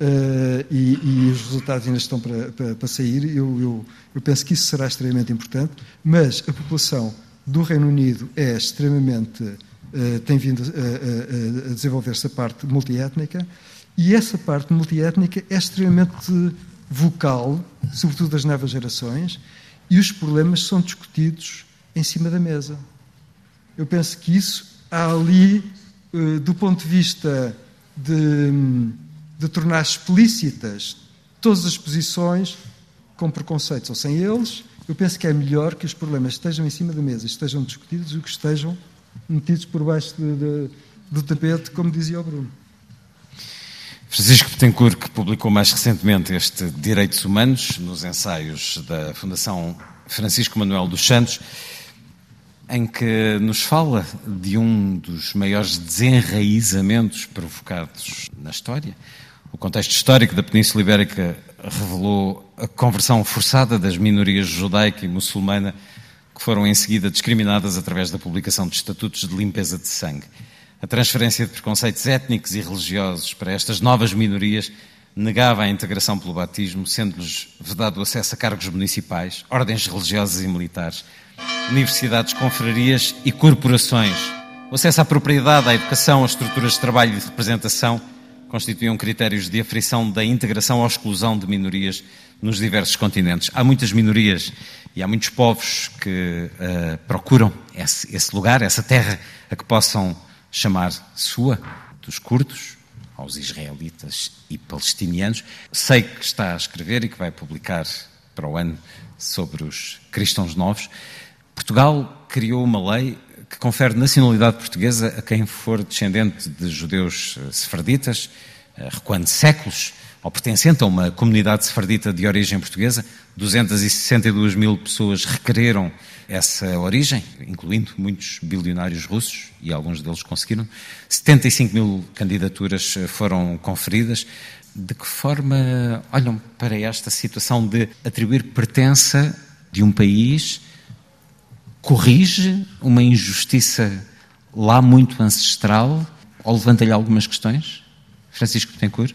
Uh, e, e, os resultados ainda estão para, para, para sair. Eu, eu, eu, penso que isso será extremamente importante, mas a população do Reino Unido é extremamente. Uh, tem vindo a, a, a desenvolver-se a parte multiétnica, e essa parte multiétnica é extremamente vocal, sobretudo das novas gerações, e os problemas são discutidos em cima da mesa. Eu penso que isso há ali do ponto de vista de, de tornar explícitas todas as posições com preconceitos ou sem eles, eu penso que é melhor que os problemas estejam em cima da mesa, estejam discutidos, do que estejam metidos por baixo de, de, do tapete, como dizia o Bruno. Francisco Betancourt, que publicou mais recentemente este Direitos Humanos, nos ensaios da Fundação Francisco Manuel dos Santos, em que nos fala de um dos maiores desenraizamentos provocados na história. O contexto histórico da Península Ibérica revelou a conversão forçada das minorias judaica e muçulmana, que foram em seguida discriminadas através da publicação de estatutos de limpeza de sangue. A transferência de preconceitos étnicos e religiosos para estas novas minorias negava a integração pelo batismo, sendo-lhes vedado o acesso a cargos municipais, ordens religiosas e militares, universidades, confrarias e corporações. O acesso à propriedade, à educação, às estruturas de trabalho e de representação constituíam critérios de aferição da integração ou exclusão de minorias nos diversos continentes. Há muitas minorias e há muitos povos que uh, procuram esse, esse lugar, essa terra a que possam chamar sua, dos curdos aos israelitas e palestinianos. Sei que está a escrever e que vai publicar para o ano sobre os cristãos novos. Portugal criou uma lei que confere nacionalidade portuguesa a quem for descendente de judeus eh, sefarditas, eh, recuando séculos, ou pertencente a uma comunidade sefardita de origem portuguesa. 262 mil pessoas requereram essa origem, incluindo muitos bilionários russos, e alguns deles conseguiram. 75 mil candidaturas eh, foram conferidas. De que forma olham para esta situação de atribuir pertença de um país corrige uma injustiça lá muito ancestral ou levanta-lhe algumas questões? Francisco Betancourt?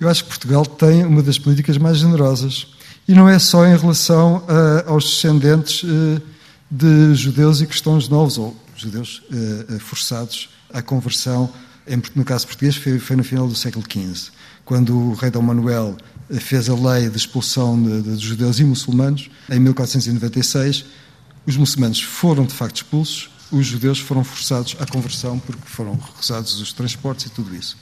Eu acho que Portugal tem uma das políticas mais generosas. E não é só em relação uh, aos descendentes uh, de judeus e cristãos novos, ou judeus uh, forçados à conversão, no caso português, foi, no final do século XV, quando o rei Dom Manuel fez a lei de expulsão de, de judeus e muçulmanos, em 1496, os muçulmanos foram de facto expulsos, os judeus foram forçados à conversão porque foram recusados os transportes e tudo isso.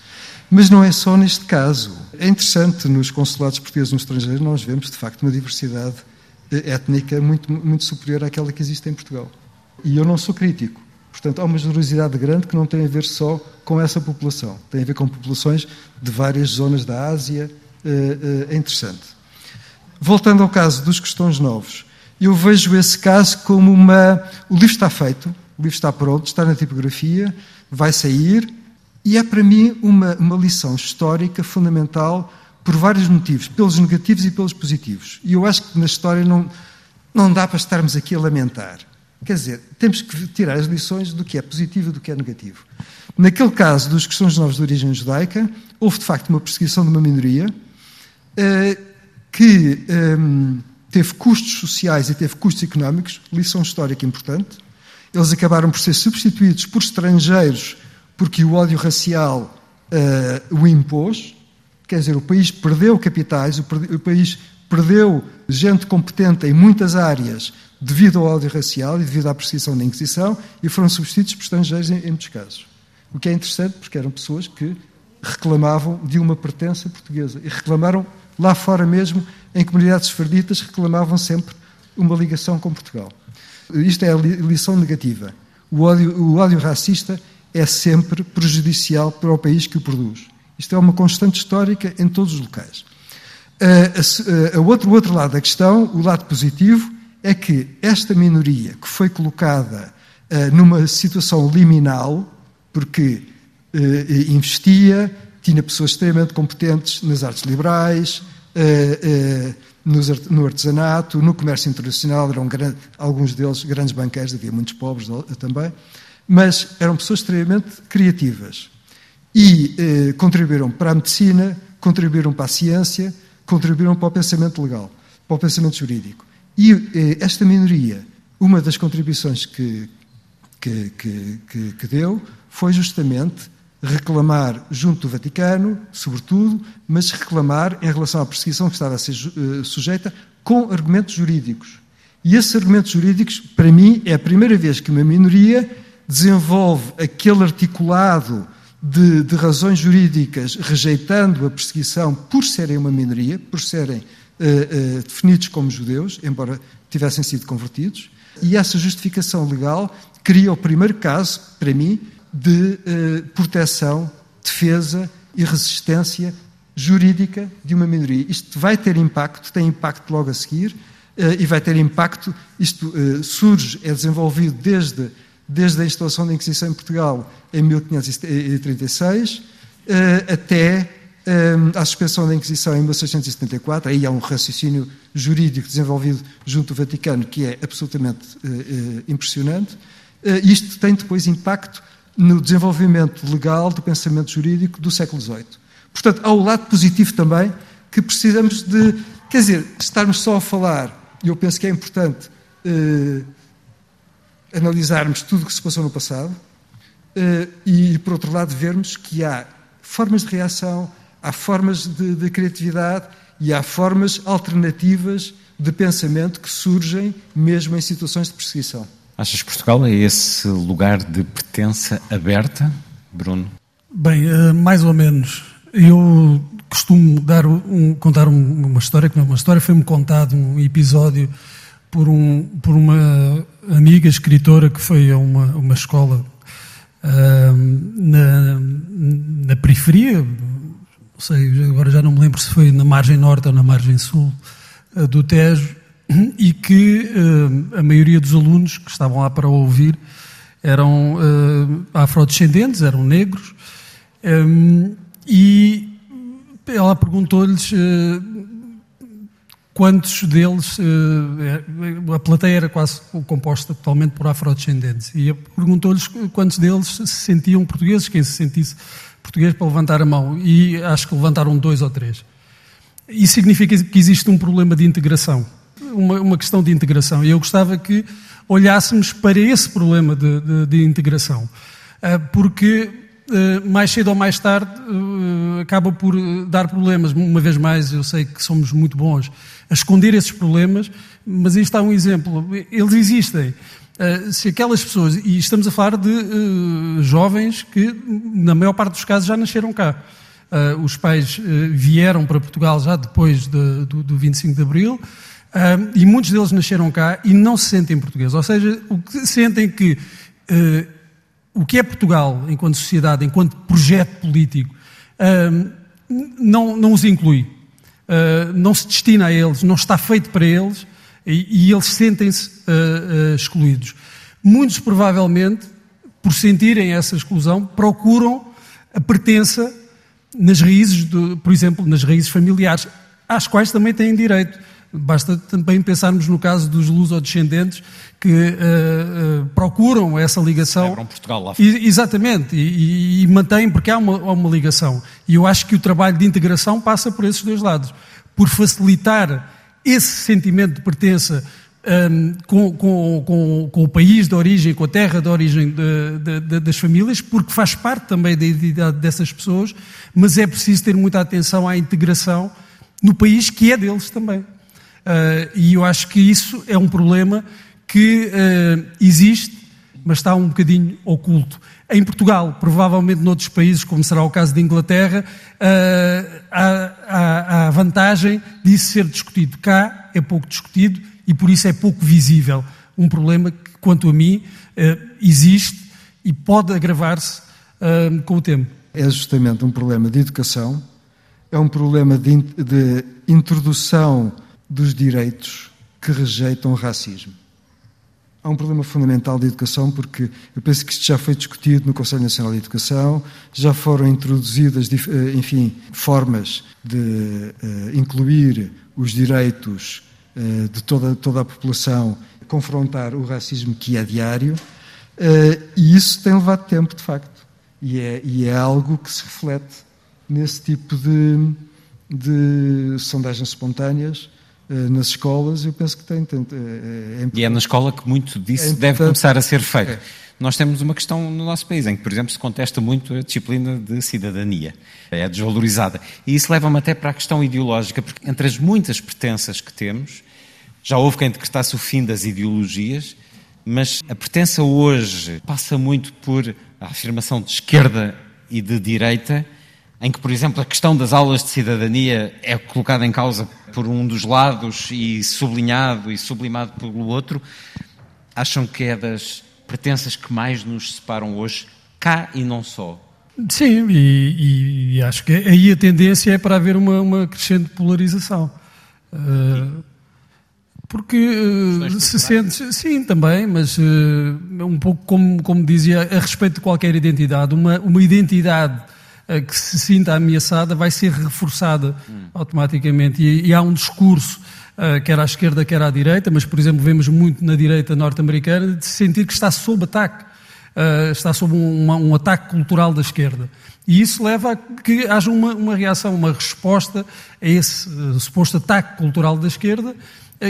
Mas não é só neste caso. É interessante, nos consulados portugueses no estrangeiro, nós vemos de facto uma diversidade eh, étnica muito, muito superior àquela que existe em Portugal. E eu não sou crítico. Portanto, há uma generosidade grande que não tem a ver só com essa população. Tem a ver com populações de várias zonas da Ásia. Eh, eh, é interessante. Voltando ao caso dos questões novos, eu vejo esse caso como uma. O livro está feito, o livro está pronto, está na tipografia, vai sair, e é para mim uma, uma lição histórica fundamental por vários motivos, pelos negativos e pelos positivos. E eu acho que na história não, não dá para estarmos aqui a lamentar. Quer dizer, temos que tirar as lições do que é positivo e do que é negativo. Naquele caso dos questões novos de origem judaica, houve de facto uma perseguição de uma minoria uh, que. Um, teve custos sociais e teve custos económicos, lição histórica importante. Eles acabaram por ser substituídos por estrangeiros porque o ódio racial uh, o impôs. Quer dizer, o país perdeu capitais, o, o país perdeu gente competente em muitas áreas devido ao ódio racial e devido à perseguição da Inquisição e foram substituídos por estrangeiros em, em muitos casos. O que é interessante porque eram pessoas que reclamavam de uma pertença portuguesa e reclamaram lá fora mesmo em comunidades esfarditas reclamavam sempre uma ligação com Portugal. Isto é a lição negativa. O ódio, o ódio racista é sempre prejudicial para o país que o produz. Isto é uma constante histórica em todos os locais. A outro, o outro lado da questão, o lado positivo, é que esta minoria que foi colocada uh, numa situação liminal, porque uh, investia, tinha pessoas extremamente competentes nas artes liberais, eh, eh, no artesanato, no comércio internacional, eram alguns deles grandes banqueiros, havia muitos pobres também, mas eram pessoas extremamente criativas e eh, contribuíram para a medicina, contribuíram para a ciência, contribuíram para o pensamento legal, para o pensamento jurídico. E esta minoria, uma das contribuições que, que, que, que deu foi justamente reclamar junto do Vaticano, sobretudo, mas reclamar em relação à perseguição que estava a ser uh, sujeita com argumentos jurídicos. E esses argumentos jurídicos, para mim, é a primeira vez que uma minoria desenvolve aquele articulado de, de, razões jurídicas rejeitando a perseguição por serem uma minoria, por serem uh, uh, definidos como judeus, embora tivessem sido convertidos, e essa justificação legal cria o primeiro caso, para mim, de uh, proteção, defesa e resistência jurídica de uma minoria. Isto vai ter impacto, tem impacto logo a seguir, e vai ter impacto, isto surge, é desenvolvido desde desde a instalação da Inquisição em Portugal em 1536 eh, até eh, à suspensão da Inquisição em 1674. Aí há um raciocínio jurídico desenvolvido junto do Vaticano que é absolutamente eh, impressionante. Isto tem depois impacto no desenvolvimento legal do pensamento jurídico do século XVIII. Portanto, há o lado positivo também que precisamos de. Quer dizer, estarmos só a falar, e eu penso que é importante analisarmos tudo o que se passou no passado uh, e, por outro lado, vermos que há formas de reação, há formas de, de criatividade e há formas alternativas de pensamento que surgem mesmo em situações de perseguição. Achas que Portugal é esse lugar de pertença aberta, Bruno? Bem, uh, mais ou menos. Eu costumo dar um, contar uma história, que não é uma história, foi-me contado um episódio por, um, por uma amiga escritora que foi a uma, uma escola uh, na, na periferia, não sei, agora já não me lembro se foi na margem norte ou na margem sul uh, do Tejo, e que uh, a maioria dos alunos que estavam lá para ouvir eram afrodescendentes, eram negros, um, e ela perguntou-lhes quantos deles, eh, a plateia era quase composta totalmente por afrodescendentes, e perguntou-lhes quantos deles se sentiam portugueses, quem se sentisse português para levantar a mão, e acho que levantaram dois ou três. Isso significa que existe um problema de integração, uma, uma questão de integração, e eu gostava que olhássemos para esse problema de, de, de integração, eh, porque eh, mais cedo ou mais tarde acaba por dar problemas. Uma vez mais, eu sei que somos muito bons a esconder esses problemas, mas isto está um exemplo. Eles existem. Se aquelas pessoas, e estamos a falar de jovens que, na maior parte dos casos, já nasceram cá. Os pais vieram para Portugal já depois de, do, do 25 de Abril, e muitos deles nasceram cá e não se sentem portugueses. Ou seja, o que sentem que o que é Portugal enquanto sociedade, enquanto projeto político, não, não os inclui. Uh, não se destina a eles, não está feito para eles e, e eles sentem-se uh, uh, excluídos. Muitos, provavelmente, por sentirem essa exclusão, procuram a pertença nas raízes, por exemplo, nas raízes familiares, às quais também têm direito. Basta também pensarmos no caso dos luso-descendentes que uh, uh, procuram essa ligação. Celebram Portugal lá e, Exatamente, e, e, mantêm, porque há uma, há uma ligação. E eu acho que o trabalho de integração passa por esses dois lados. Por facilitar esse sentimento de pertença um, com, com, com, com, o país de origem, com a terra de origem de, de, de, das famílias, porque faz parte também da identidade dessas pessoas, mas é preciso ter muita atenção à integração no país que é deles também. Uh, e eu acho que isso é um problema que uh, existe, mas está um bocadinho oculto. Em Portugal, provavelmente noutros países, como será o caso de Inglaterra, uh, há, a vantagem disso ser discutido. Cá é pouco discutido e por isso é pouco visível. Um problema que, quanto a mim, existe e pode agravar-se com o tempo. É justamente um problema de educação, é um problema de, de introdução dos direitos que rejeitam o racismo. Há um problema fundamental de educação, porque eu penso que isto já foi discutido no Conselho Nacional de Educação, já foram introduzidas, eh, enfim, formas de uh, incluir os direitos uh, de toda, toda a população, confrontar o racismo que é diário, e isso tem levado tempo, de facto. E é, e é algo que se reflete nesse tipo de, de sondagens espontâneas eh, nas escolas, eu penso que tem. tem é, é e é na escola que muito disso é deve começar a ser feito. É. Nós temos uma questão no nosso país em que, por exemplo, se contesta muito a disciplina de cidadania. É desvalorizada. E isso leva-me até para a questão ideológica, porque entre as muitas pertenças que temos, já houve quem decretasse o fim das ideologias, mas a pertença hoje passa muito por a afirmação de esquerda e de direita, em que, por exemplo, a questão das aulas de cidadania é colocada em causa por um dos lados e sublinhado e sublimado pelo outro, acham que é das pertenças que mais nos separam hoje, cá e não só? Sim, e, e acho que aí a tendência é para haver uma, uma crescente polarização. Uh, porque uh, se sente, sim, também, mas uh, um pouco como, como dizia, a respeito de qualquer identidade, uma, uma identidade que se sinta ameaçada vai ser reforçada hum. automaticamente. E, e, há um discurso, quer à esquerda, quer à direita, mas, por exemplo, vemos muito na direita norte-americana, de sentir que está sob ataque. está sob um, um, ataque cultural da esquerda. E isso leva a que haja uma, uma reação, uma resposta a esse suposto ataque cultural da esquerda,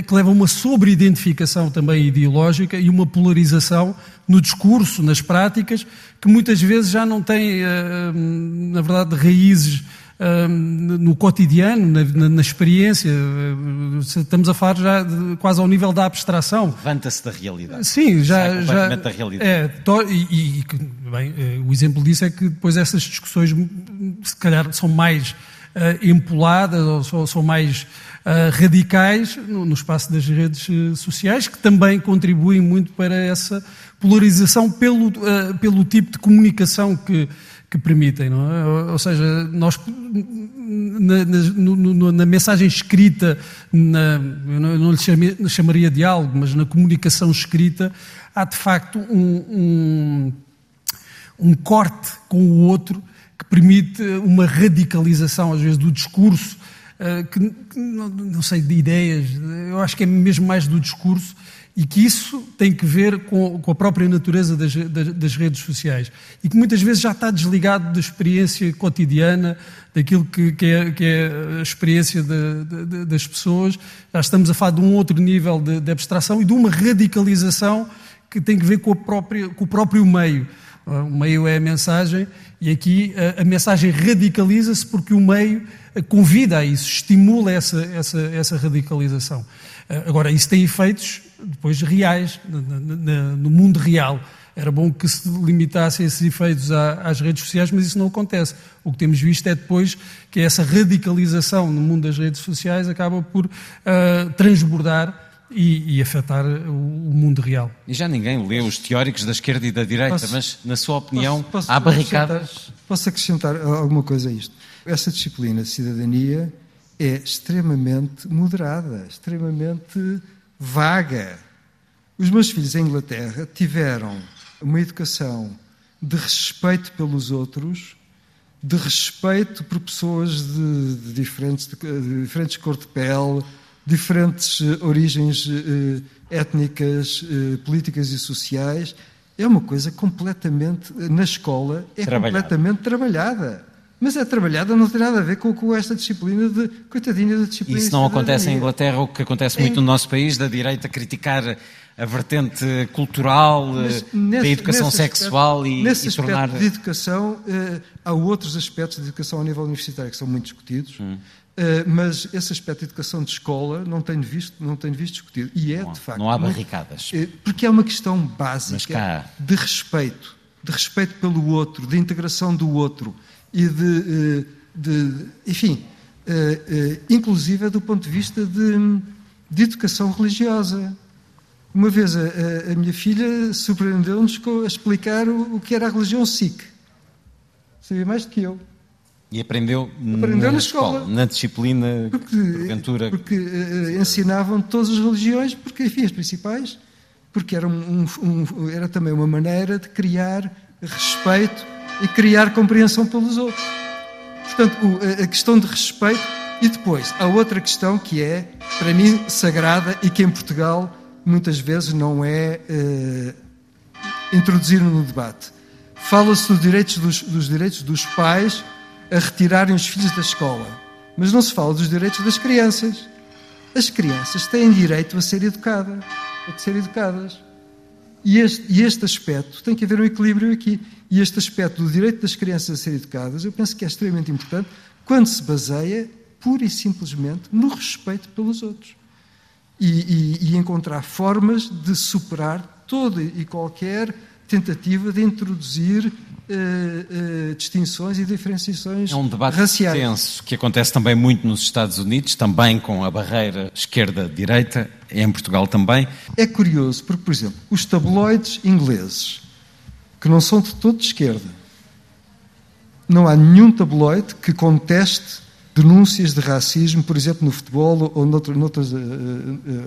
que leva a uma sobreidentificação também ideológica e uma polarização no discurso, nas práticas, que muitas vezes já não tem, eh, eh, na verdade, raízes eh, no cotidiano, na, na, experiência. Estamos a falar já de, quase ao nível da abstração. Levanta-se da realidade. Sim, já. já da realidade. É, e, e bem, o exemplo disso é que depois essas discussões, se calhar, são mais uh, empoladas ou são, são mais radicais no, no, espaço das redes uh, sociais, que também contribuem muito para essa polarização pelo, uh, pelo tipo de comunicação que, que permitem. Não é? Ou seja, nós, na, na, na mensagem escrita, eu não, eu não lhe chamaria diálogo, mas na comunicação escrita, há de facto um, um, um corte com o outro que permite uma radicalização, às vezes, do discurso eh, que, não, sei, de ideias, eu acho que é mesmo mais do discurso e que isso tem que ver com, com a própria natureza das, das, das, redes sociais e que muitas vezes já está desligado da experiência cotidiana, daquilo que, que, é, que é, a experiência de, de, das pessoas. Já estamos a falar de um outro nível de, de, abstração e de uma radicalização que tem que ver com, própria, com o próprio meio. O meio é a mensagem e aqui a, a mensagem radicaliza-se porque o meio convida a isso, estimula essa, essa, essa radicalização. Eh, agora, isso tem efeitos depois reais, no mundo real. Era bom que se limitassem esses efeitos às redes sociais, mas isso não acontece. O que temos visto é depois que essa radicalização no mundo das redes sociais acaba por uh, transbordar e, e, afetar o, mundo real. E já ninguém lê os teóricos da esquerda e da direita, posso, mas, na sua opinião, posso, posso há barricadas. Posso acrescentar alguma coisa a isto? Essa disciplina de cidadania é extremamente moderada, extremamente vaga. Os meus filhos em Inglaterra tiveram uma educação de respeito pelos outros, de respeito por pessoas de, de diferentes, de, de diferentes cor de pele, diferentes uh, origens uh, étnicas, uh, políticas e sociais. É uma coisa completamente, na escola, é completamente trabalhada. Mas é trabalhada, não tem nada a ver com, com esta disciplina de. coitadinha da disciplina. Isso não acontece em Inglaterra, o que acontece muito no nosso país, da direita criticar a vertente cultural, nesse, da educação sexual aspecto, e, nesse e tornar. de educação, uh, há outros aspectos de educação a nível universitário que são muito discutidos. Hum. Uh, mas esse aspecto de educação de escola não tenho visto, não tenho visto discutido. E é, não, de facto. Não há barricadas. Uh, porque é uma questão básica cá... de respeito, de respeito pelo outro, de integração do outro e de, eh, de enfim, eh, eh, inclusive do ponto de vista de, de educação religiosa. Uma vez a, a, a minha filha surpreendeu-nos a explicar o, o, que era a religião Sikh. Sabia mais do que eu. E aprendeu, aprendeu na, na escola, escola, na disciplina, porque, porventura. Porque uh, ensinavam todas as religiões, porque, enfim, as principais, porque era, um, um, era também uma maneira de criar respeito e criar compreensão pelos outros. Portanto, a questão de respeito. E depois, há outra questão que é, para mim, sagrada e que em Portugal muitas vezes não é eh, introduzida no debate. Fala-se direitos dos, dos direitos dos pais a retirarem os filhos da escola, mas não se fala dos direitos das crianças. As crianças têm direito a ser educadas, a ser educadas. E este, e este aspecto tem que haver um equilíbrio aqui. E este aspecto do direito das crianças a serem educadas, eu penso que é extremamente importante quando se baseia pura e simplesmente no respeito pelos outros. e, e, e encontrar formas de superar toda e qualquer tentativa de introduzir Uh, uh, distinções e diferenciações É um debate raciais. tenso que acontece também muito nos Estados Unidos, também com a barreira esquerda-direita, em Portugal também. É curioso, porque, por exemplo, os tabloides ingleses, que não são de todo de esquerda, não há nenhum tabloide que conteste denúncias de racismo, por exemplo, no futebol ou noutro, noutros, uh,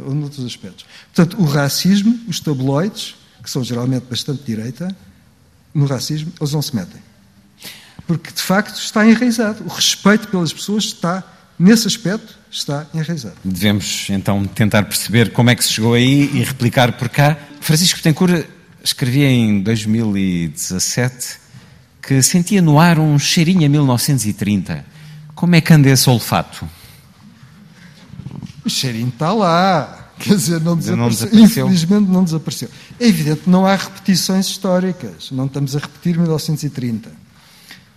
ou noutros aspectos. Portanto, o racismo, os tabloides, que são geralmente bastante direita, no racismo, eles não se metem. Porque, de facto, está enraizado. O respeito pelas pessoas está, nesse aspecto, está enraizado. Devemos, então, tentar perceber como é que se chegou aí e replicar por cá. Francisco Tencourt escrevia em 2017 que sentia no ar um cheirinho a 1930. Como é que anda esse olfato? O cheirinho está lá. Quer dizer, não desapareceu. não desapareceu. Infelizmente não desapareceu. É evidente que não há repetições históricas. Não estamos a repetir 1930.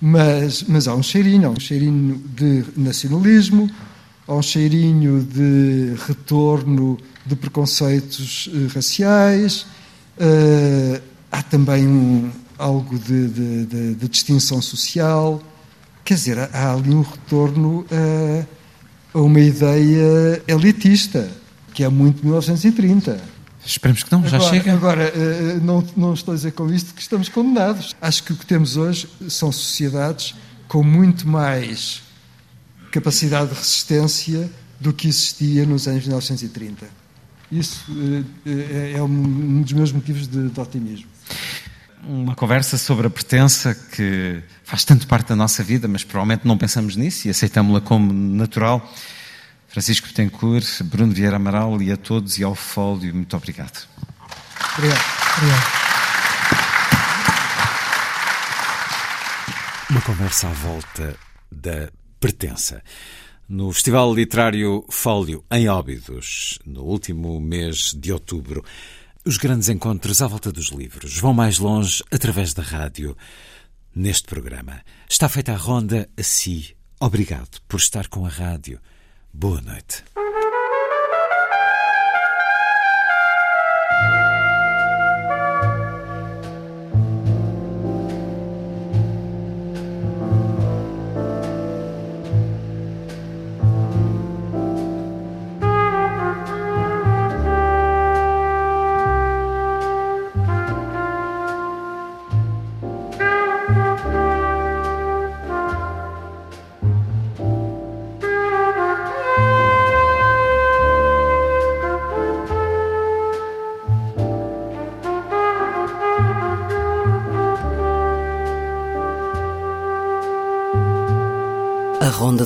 Mas, mas há um cheirinho. Há um cheirinho de nacionalismo, há um cheirinho de retorno de preconceitos eh, raciais, eh, há também um, algo de, de, de, de distinção social. Quer dizer, há, há ali um retorno a, a uma ideia elitista, que é muito 1930. Esperemos que não, já agora, chega. Agora, eh, não, não estou a dizer com isto que estamos condenados. Acho que o que temos hoje são sociedades com muito mais capacidade de resistência do que existia nos anos 1930. Isso eh, é um dos meus motivos de, de otimismo. Uma conversa sobre a pertença que faz tanto parte da nossa vida, mas provavelmente não pensamos nisso e aceitamos-la como natural. Francisco Betancourt, Bruno Vieira Amaral e a todos e ao Fólio, muito obrigado. Obrigado. Obrigado. Uma conversa à volta da pertença. No Festival Literário Fólio, em Óbidos, no último mês de outubro, os grandes encontros à volta dos livros vão mais longe através da rádio. Neste programa está feita a ronda a si. Obrigado por estar com a rádio. Boa noite.